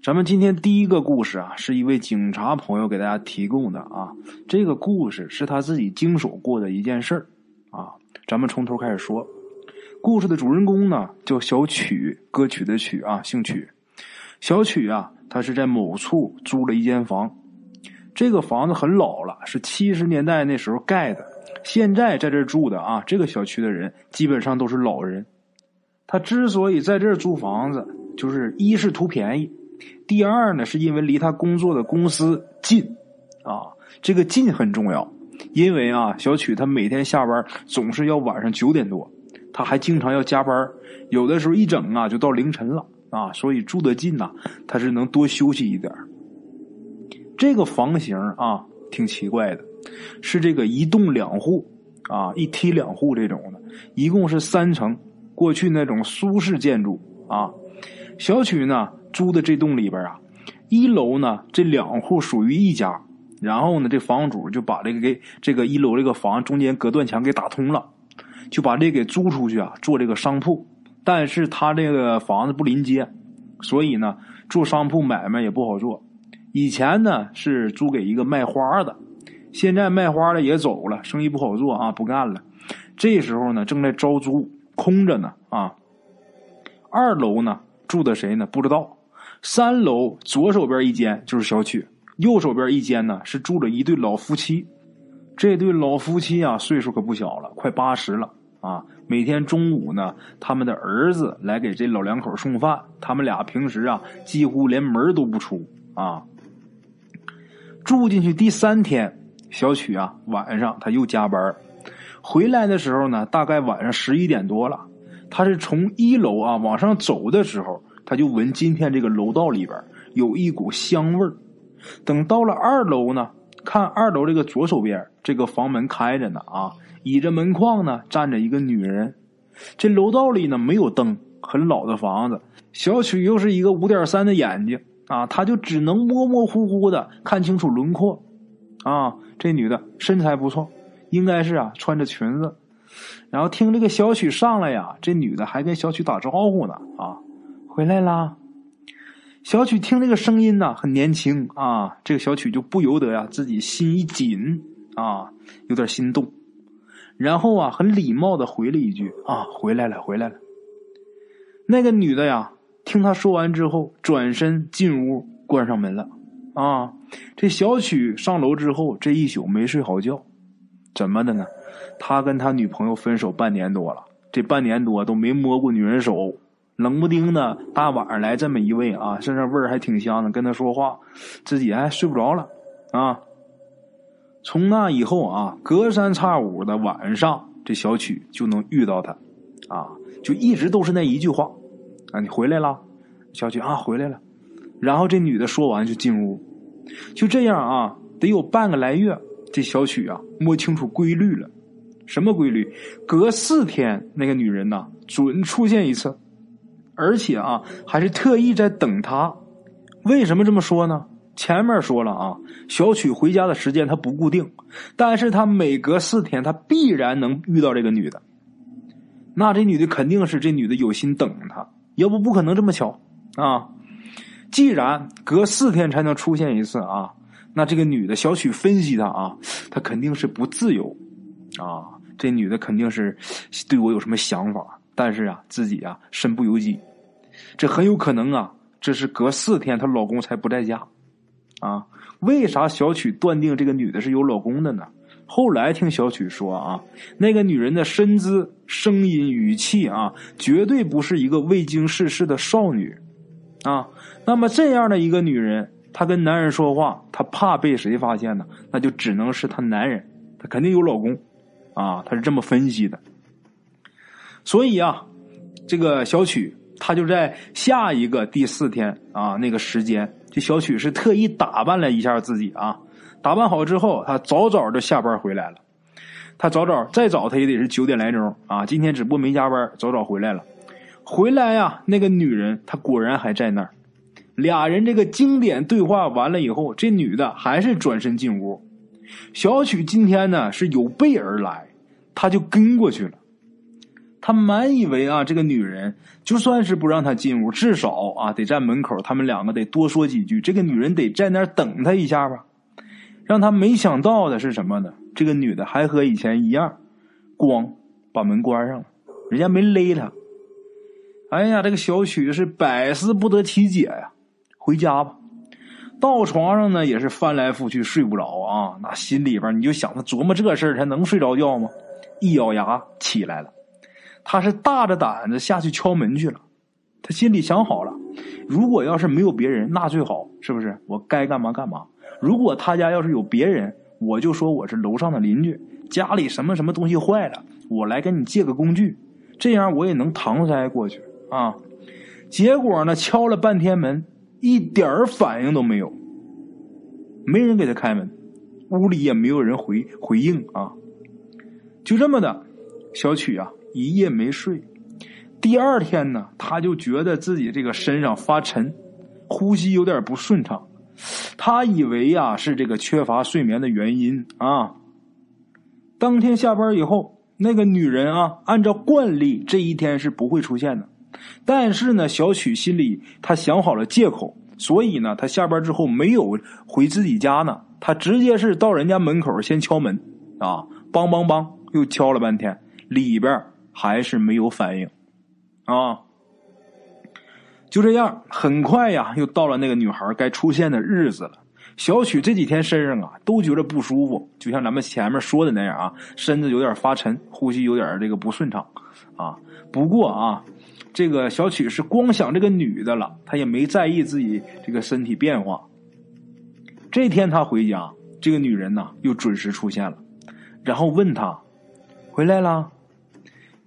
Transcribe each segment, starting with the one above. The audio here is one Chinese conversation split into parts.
咱们今天第一个故事啊，是一位警察朋友给大家提供的啊。这个故事是他自己经手过的一件事儿啊。咱们从头开始说。故事的主人公呢，叫小曲，歌曲的曲啊，姓曲。小曲啊，他是在某处租了一间房，这个房子很老了，是七十年代那时候盖的。现在在这住的啊，这个小区的人基本上都是老人。他之所以在这儿租房子，就是一是图便宜，第二呢是因为离他工作的公司近，啊，这个近很重要。因为啊，小曲他每天下班总是要晚上九点多，他还经常要加班，有的时候一整啊就到凌晨了啊，所以住得近呐，他是能多休息一点这个房型啊，挺奇怪的，是这个一栋两户啊，一梯两户这种的，一共是三层。过去那种苏式建筑啊，小曲呢租的这栋里边啊，一楼呢这两户属于一家，然后呢这房主就把这个给这个一楼这个房中间隔断墙给打通了，就把这给租出去啊做这个商铺，但是他这个房子不临街，所以呢做商铺买卖也不好做。以前呢是租给一个卖花的，现在卖花的也走了，生意不好做啊，不干了。这时候呢正在招租。空着呢啊！二楼呢住的谁呢？不知道。三楼左手边一间就是小曲，右手边一间呢是住着一对老夫妻。这对老夫妻啊，岁数可不小了，快八十了啊！每天中午呢，他们的儿子来给这老两口送饭。他们俩平时啊，几乎连门都不出啊。住进去第三天，小曲啊，晚上他又加班。回来的时候呢，大概晚上十一点多了。他是从一楼啊往上走的时候，他就闻今天这个楼道里边有一股香味儿。等到了二楼呢，看二楼这个左手边这个房门开着呢啊，倚着门框呢站着一个女人。这楼道里呢没有灯，很老的房子。小曲又是一个五点三的眼睛啊，他就只能模模糊糊的看清楚轮廓。啊，这女的身材不错。应该是啊，穿着裙子，然后听这个小曲上来呀，这女的还跟小曲打招呼呢啊，回来啦。小曲听这个声音呢，很年轻啊，这个小曲就不由得呀，自己心一紧啊，有点心动，然后啊，很礼貌的回了一句啊，回来了，回来了。那个女的呀，听他说完之后，转身进屋，关上门了啊。这小曲上楼之后，这一宿没睡好觉。怎么的呢？他跟他女朋友分手半年多了，这半年多都没摸过女人手，冷不丁的大晚上来这么一位啊，身上味儿还挺香的，跟他说话，自己还睡不着了啊。从那以后啊，隔三差五的晚上，这小曲就能遇到他，啊，就一直都是那一句话啊，你回来了，小曲啊，回来了。然后这女的说完就进屋，就这样啊，得有半个来月。这小曲啊，摸清楚规律了，什么规律？隔四天，那个女人呐，准出现一次，而且啊，还是特意在等他。为什么这么说呢？前面说了啊，小曲回家的时间他不固定，但是他每隔四天，他必然能遇到这个女的。那这女的肯定是这女的有心等他，要不不可能这么巧啊。既然隔四天才能出现一次啊。那这个女的小曲分析她啊，她肯定是不自由，啊，这女的肯定是对我有什么想法，但是啊，自己啊身不由己，这很有可能啊，这是隔四天她老公才不在家，啊，为啥小曲断定这个女的是有老公的呢？后来听小曲说啊，那个女人的身姿、声音、语气啊，绝对不是一个未经世事的少女，啊，那么这样的一个女人。她跟男人说话，她怕被谁发现呢？那就只能是她男人，她肯定有老公，啊，她是这么分析的。所以啊，这个小曲她就在下一个第四天啊那个时间，这小曲是特意打扮了一下自己啊，打扮好之后，她早早就下班回来了。她早早再早，她也得是九点来钟啊。今天只不过没加班，早早回来了。回来呀，那个女人她果然还在那儿。俩人这个经典对话完了以后，这女的还是转身进屋。小曲今天呢是有备而来，他就跟过去了。他满以为啊，这个女人就算是不让他进屋，至少啊得站门口，他们两个得多说几句。这个女人得在那儿等他一下吧。让他没想到的是什么呢？这个女的还和以前一样，咣把门关上了，人家没勒他。哎呀，这个小曲是百思不得其解呀。回家吧，到床上呢也是翻来覆去睡不着啊。那心里边你就想，他琢磨这事儿，他能睡着觉吗？一咬牙起来了，他是大着胆子下去敲门去了。他心里想好了，如果要是没有别人，那最好，是不是？我该干嘛干嘛。如果他家要是有别人，我就说我是楼上的邻居，家里什么什么东西坏了，我来跟你借个工具，这样我也能搪塞过去啊。结果呢，敲了半天门，一点反应都没有，没人给他开门，屋里也没有人回回应啊。就这么的，小曲啊，一夜没睡。第二天呢，他就觉得自己这个身上发沉，呼吸有点不顺畅。他以为呀是这个缺乏睡眠的原因啊。当天下班以后，那个女人啊，按照惯例这一天是不会出现的。但是呢，小曲心里他想好了借口，所以呢，他下班之后没有回自己家呢，他直接是到人家门口先敲门啊，梆梆梆，又敲了半天，里边还是没有反应啊。就这样，很快呀，又到了那个女孩该出现的日子了。小曲这几天身上啊都觉得不舒服，就像咱们前面说的那样啊，身子有点发沉，呼吸有点这个不顺畅啊。不过啊，这个小曲是光想这个女的了，他也没在意自己这个身体变化。这天他回家，这个女人呢又准时出现了，然后问他回来了。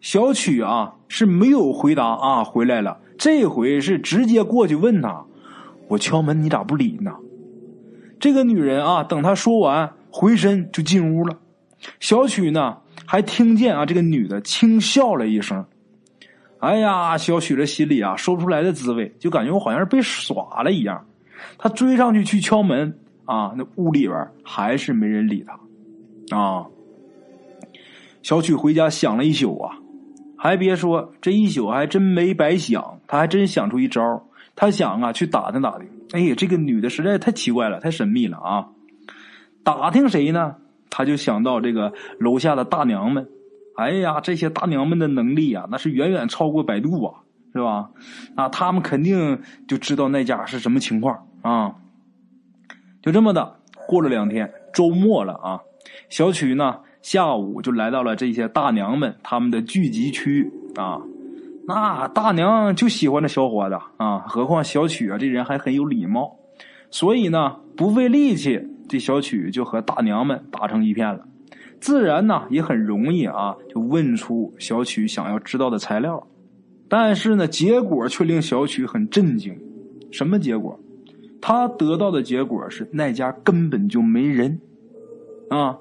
小曲啊是没有回答啊，回来了。这回是直接过去问他：“我敲门，你咋不理呢？”这个女人啊，等他说完，回身就进屋了。小曲呢，还听见啊，这个女的轻笑了一声。哎呀，小曲这心里啊，说不出来的滋味，就感觉我好像是被耍了一样。他追上去去敲门啊，那屋里边还是没人理他啊。小曲回家想了一宿啊。还别说，这一宿还真没白想，他还真想出一招。他想啊，去打听打听。哎呀，这个女的实在太奇怪了，太神秘了啊！打听谁呢？他就想到这个楼下的大娘们。哎呀，这些大娘们的能力啊，那是远远超过百度啊，是吧？啊，他们肯定就知道那家是什么情况啊。就这么的，过了两天，周末了啊，小曲呢？下午就来到了这些大娘们他们的聚集区啊，那大娘就喜欢这小伙子啊，何况小曲啊这人还很有礼貌，所以呢不费力气，这小曲就和大娘们打成一片了，自然呢也很容易啊就问出小曲想要知道的材料，但是呢结果却令小曲很震惊，什么结果？他得到的结果是那家根本就没人啊。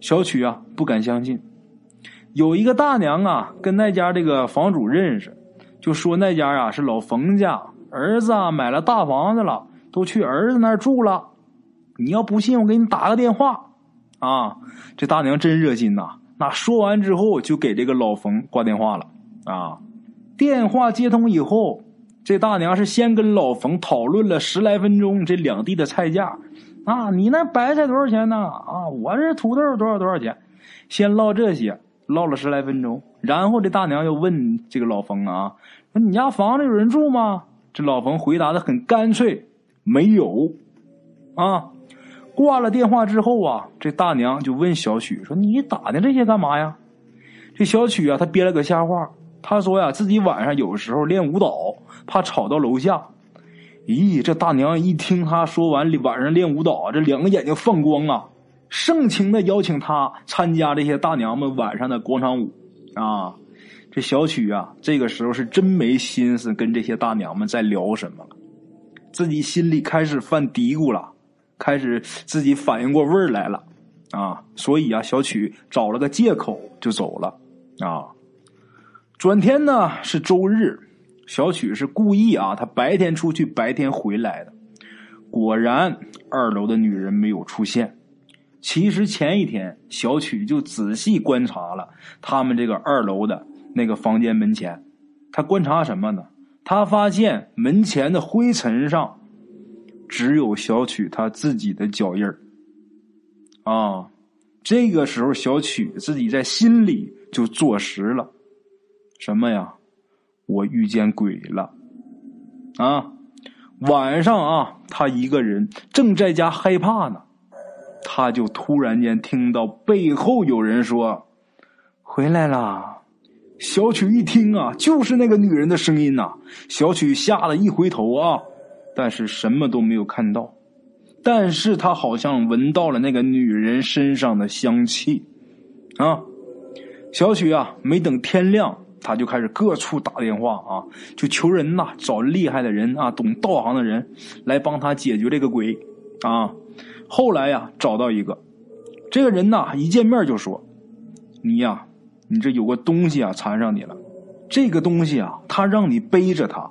小曲啊，不敢相信，有一个大娘啊，跟那家这个房主认识，就说那家啊是老冯家儿子啊买了大房子了，都去儿子那儿住了。你要不信，我给你打个电话啊。这大娘真热心呐，那说完之后就给这个老冯挂电话了啊。电话接通以后，这大娘是先跟老冯讨论了十来分钟这两地的菜价。啊，你那白菜多少钱呢？啊，我这土豆多少多少钱？先唠这些，唠了十来分钟，然后这大娘又问这个老冯啊，说你家房子有人住吗？这老冯回答的很干脆，没有。啊，挂了电话之后啊，这大娘就问小曲说：“你打听这些干嘛呀？”这小曲啊，他编了个瞎话，他说呀，自己晚上有时候练舞蹈，怕吵到楼下。咦，这大娘一听他说完晚上练舞蹈，这两个眼睛放光啊，盛情的邀请他参加这些大娘们晚上的广场舞啊。这小曲啊，这个时候是真没心思跟这些大娘们在聊什么了，自己心里开始犯嘀咕了，开始自己反应过味儿来了啊。所以啊，小曲找了个借口就走了啊。转天呢是周日。小曲是故意啊，他白天出去，白天回来的。果然，二楼的女人没有出现。其实前一天，小曲就仔细观察了他们这个二楼的那个房间门前，他观察什么呢？他发现门前的灰尘上只有小曲他自己的脚印。啊，这个时候小曲自己在心里就坐实了，什么呀？我遇见鬼了。啊，晚上啊，他一个人正在家害怕呢，他就突然间听到背后有人说：“回来了。”小曲一听啊，就是那个女人的声音呐！小曲吓得一回头啊，但是什么都没有看到，但是他好像闻到了那个女人身上的香气啊！小曲啊，没等天亮。他就开始各处打电话啊，就求人呐，找厉害的人啊，懂道行的人来帮他解决这个鬼啊。后来呀，找到一个，这个人呐，一见面就说：“你呀，你这有个东西啊缠上你了，这个东西啊，他让你背着他。”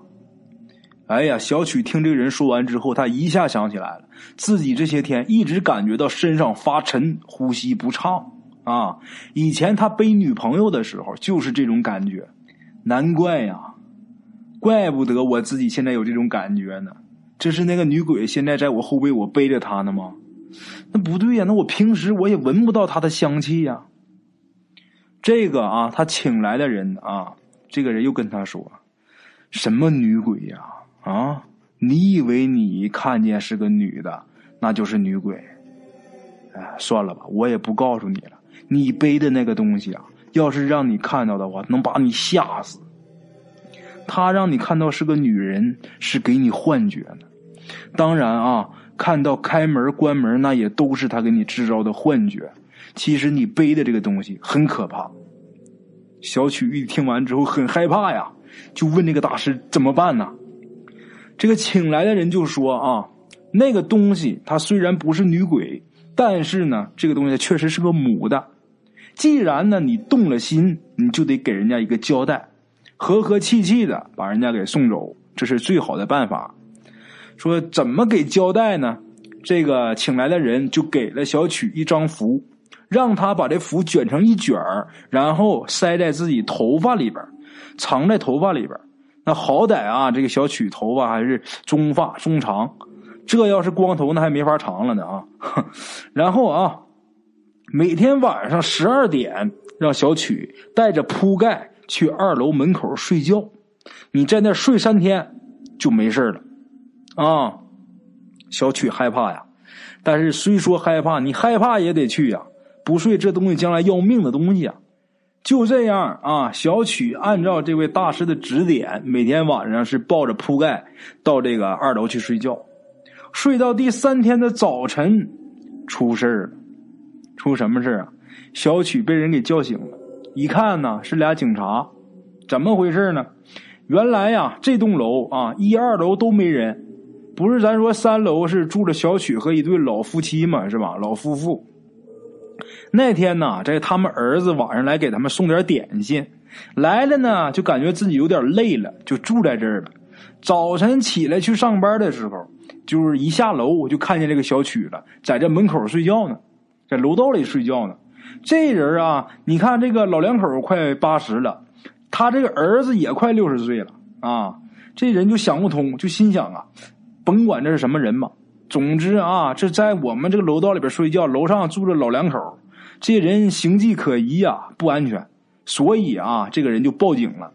哎呀，小曲听这个人说完之后，他一下想起来了，自己这些天一直感觉到身上发沉，呼吸不畅。啊，以前他背女朋友的时候就是这种感觉，难怪呀，怪不得我自己现在有这种感觉呢。这是那个女鬼现在在我后背，我背着她呢吗？那不对呀，那我平时我也闻不到她的香气呀。这个啊，他请来的人啊，这个人又跟他说：“什么女鬼呀？啊，你以为你看见是个女的，那就是女鬼？哎，算了吧，我也不告诉你了。”你背的那个东西啊，要是让你看到的话，能把你吓死。他让你看到是个女人，是给你幻觉呢。当然啊，看到开门关门，那也都是他给你制造的幻觉。其实你背的这个东西很可怕。小曲玉听完之后很害怕呀，就问那个大师怎么办呢？这个请来的人就说啊，那个东西它虽然不是女鬼，但是呢，这个东西确实是个母的。既然呢，你动了心，你就得给人家一个交代，和和气气的把人家给送走，这是最好的办法。说怎么给交代呢？这个请来的人就给了小曲一张符，让他把这符卷成一卷然后塞在自己头发里边，藏在头发里边。那好歹啊，这个小曲头发还是中发中长，这要是光头，那还没法长了呢啊。然后啊。每天晚上十二点，让小曲带着铺盖去二楼门口睡觉。你在那睡三天就没事了，啊！小曲害怕呀，但是虽说害怕，你害怕也得去呀。不睡这东西将来要命的东西啊！就这样啊，小曲按照这位大师的指点，每天晚上是抱着铺盖到这个二楼去睡觉。睡到第三天的早晨，出事了。出什么事啊？小曲被人给叫醒了，一看呢是俩警察，怎么回事呢？原来呀，这栋楼啊一二楼都没人，不是咱说三楼是住着小曲和一对老夫妻嘛，是吧？老夫妇。那天呢，这他们儿子晚上来给他们送点点心，来了呢就感觉自己有点累了，就住在这儿了。早晨起来去上班的时候，就是一下楼我就看见这个小曲了，在这门口睡觉呢。在楼道里睡觉呢，这人啊，你看这个老两口快八十了，他这个儿子也快六十岁了啊。这人就想不通，就心想啊，甭管这是什么人吧，总之啊，这在我们这个楼道里边睡觉，楼上住着老两口，这人形迹可疑呀，不安全，所以啊，这个人就报警了。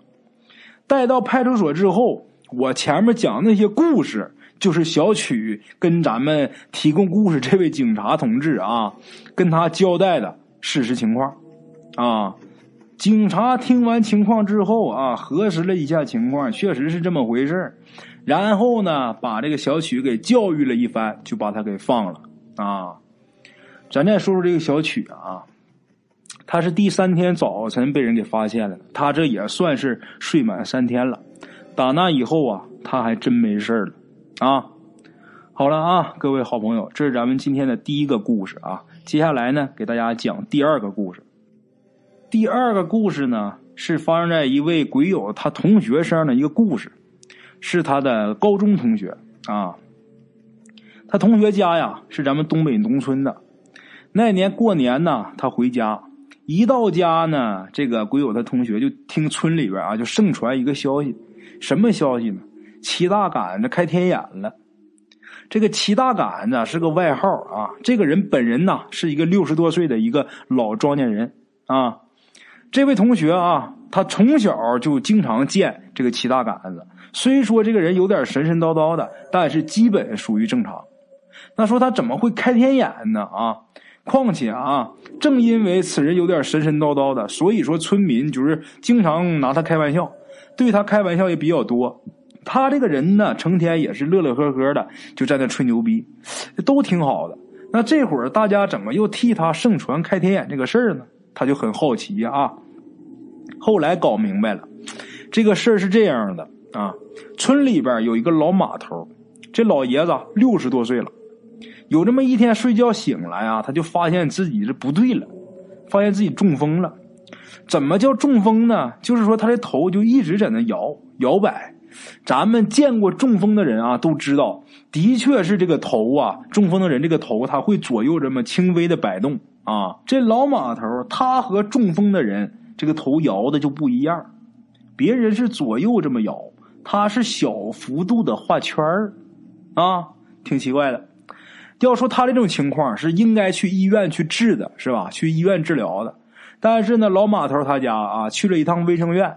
带到派出所之后，我前面讲那些故事。就是小曲跟咱们提供故事这位警察同志啊，跟他交代的事实情况，啊，警察听完情况之后啊，核实了一下情况，确实是这么回事然后呢，把这个小曲给教育了一番，就把他给放了啊。咱再说说这个小曲啊，他是第三天早晨被人给发现了，他这也算是睡满三天了。打那以后啊，他还真没事了。啊，好了啊，各位好朋友，这是咱们今天的第一个故事啊。接下来呢，给大家讲第二个故事。第二个故事呢，是发生在一位鬼友他同学身上的一个故事，是他的高中同学啊。他同学家呀是咱们东北农村的。那年过年呢，他回家，一到家呢，这个鬼友他同学就听村里边啊，就盛传一个消息，什么消息呢？齐大杆子开天眼了。这个齐大杆子是个外号啊，这个人本人呢是一个六十多岁的一个老庄稼人啊。这位同学啊，他从小就经常见这个齐大杆子，虽说这个人有点神神叨叨的，但是基本属于正常。那说他怎么会开天眼呢？啊，况且啊，正因为此人有点神神叨叨的，所以说村民就是经常拿他开玩笑，对他开玩笑也比较多。他这个人呢，成天也是乐乐呵呵的，就在那吹牛逼，都挺好的。那这会儿大家怎么又替他盛传开天眼这个事儿呢？他就很好奇啊。后来搞明白了，这个事儿是这样的啊。村里边有一个老码头，这老爷子六十多岁了。有这么一天睡觉醒来啊，他就发现自己是不对了，发现自己中风了。怎么叫中风呢？就是说他的头就一直在那摇摇摆。咱们见过中风的人啊，都知道，的确是这个头啊，中风的人这个头他会左右这么轻微的摆动啊。这老马头他和中风的人这个头摇的就不一样，别人是左右这么摇，他是小幅度的画圈儿啊，挺奇怪的。要说他这种情况是应该去医院去治的，是吧？去医院治疗的。但是呢，老马头他家啊，去了一趟卫生院。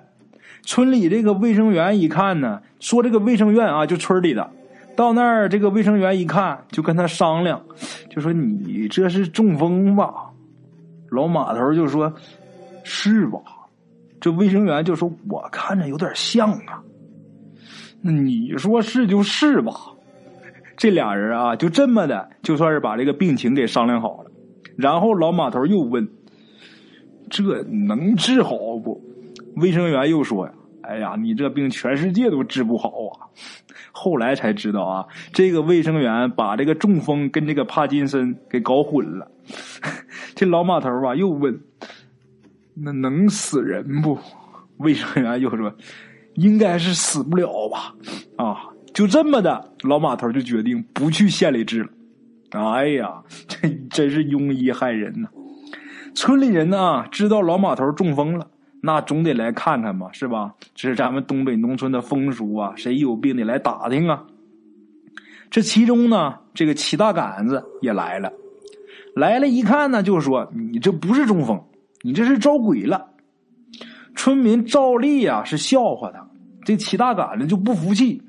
村里这个卫生员一看呢，说这个卫生院啊，就村里的。到那儿，这个卫生员一看，就跟他商量，就说：“你这是中风吧？”老马头就说：“是吧？”这卫生员就说：“我看着有点像啊。”那你说是就是吧？这俩人啊，就这么的，就算是把这个病情给商量好了。然后老马头又问：“这能治好不？”卫生员又说：“呀，哎呀，你这病全世界都治不好啊！”后来才知道啊，这个卫生员把这个中风跟这个帕金森给搞混了。这老马头啊又问：“那能死人不？”卫生员又说：“应该是死不了吧？”啊。就这么的，老马头就决定不去县里治了。哎呀，这真是庸医害人呐！村里人呢，知道老马头中风了，那总得来看看嘛，是吧？这是咱们东北农村的风俗啊，谁有病得来打听啊。这其中呢，这个齐大杆子也来了，来了一看呢，就说：“你这不是中风，你这是招鬼了。”村民照例啊是笑话他，这齐大杆子就不服气。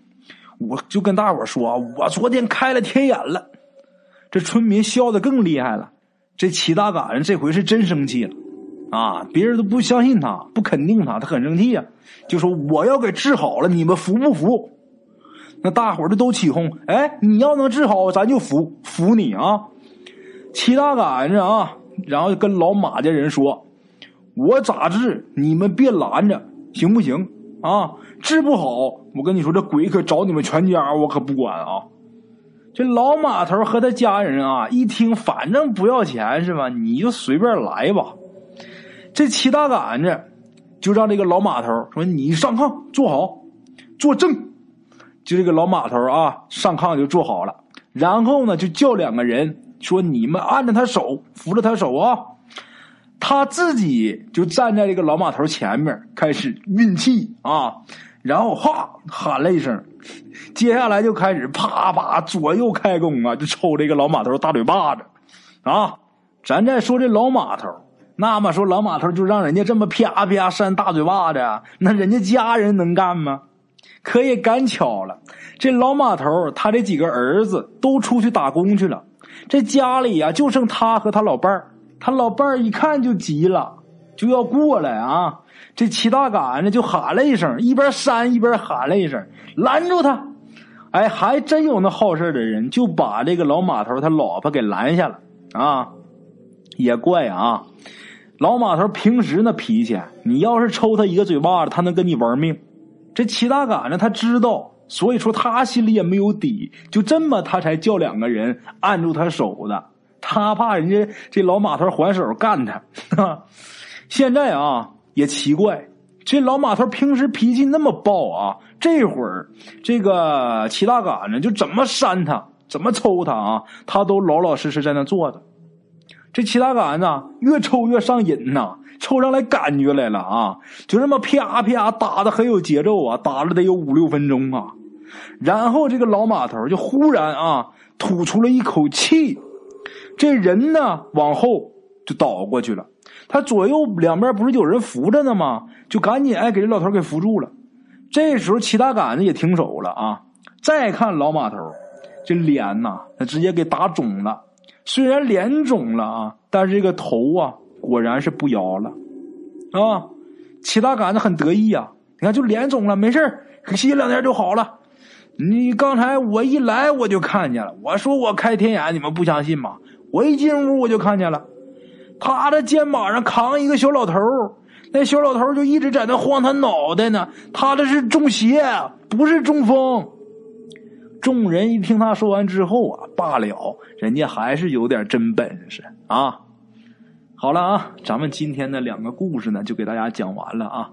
我就跟大伙说，我昨天开了天眼了。这村民笑的更厉害了。这齐大杆子这回是真生气了啊！别人都不相信他，不肯定他，他很生气呀，就说我要给治好了，你们服不服？那大伙儿都起哄，哎，你要能治好，咱就服服你啊！齐大杆子啊，然后跟老马家人说，我咋治？你们别拦着，行不行啊？治不好，我跟你说，这鬼可找你们全家，我可不管啊！这老马头和他家人啊，一听，反正不要钱是吧？你就随便来吧。这齐大杆子就让这个老马头说：“你上炕坐好，坐正。”就这个老马头啊，上炕就坐好了。然后呢，就叫两个人说：“你们按着他手，扶着他手啊。”他自己就站在这个老马头前面，开始运气啊。然后哈喊了一声，接下来就开始啪啪左右开弓啊，就抽这个老马头大嘴巴子啊！咱再说这老马头，那么说老马头就让人家这么啪啪扇大嘴巴子，那人家家人能干吗？可也赶巧了，这老马头他这几个儿子都出去打工去了，这家里呀就剩他和他老伴儿。他老伴儿一看就急了，就要过来啊。这齐大杆子就喊了一声，一边扇一边喊了一声：“拦住他！”哎，还真有那好事的人，就把这个老马头他老婆给拦下了啊！也怪啊，老马头平时那脾气，你要是抽他一个嘴巴子，他能跟你玩命。这齐大杆子他知道，所以说他心里也没有底，就这么他才叫两个人按住他手的，他怕人家这老马头还手干他。现在啊。也奇怪，这老马头平时脾气那么暴啊，这会儿这个齐大杆子就怎么扇他，怎么抽他啊，他都老老实实在那坐着。这齐大杆子越抽越上瘾呐，抽上来感觉来了啊！就这么啪啪打的很有节奏啊，打了得有五六分钟啊。然后这个老马头就忽然啊吐出了一口气，这人呢往后就倒过去了。他左右两边不是有人扶着呢吗？就赶紧哎给这老头给扶住了。这时候齐大杆子也停手了啊！再看老马头，这脸呐，他直接给打肿了。虽然脸肿了啊，但是这个头啊，果然是不摇了啊！齐大杆子很得意啊，你看就脸肿了，没事歇两天就好了。你刚才我一来我就看见了，我说我开天眼，你们不相信吗？我一进屋我就看见了。他的肩膀上扛一个小老头那小老头就一直在那晃他脑袋呢。他这是中邪，不是中风。众人一听他说完之后啊，罢了，人家还是有点真本事啊。好了啊，咱们今天的两个故事呢，就给大家讲完了啊。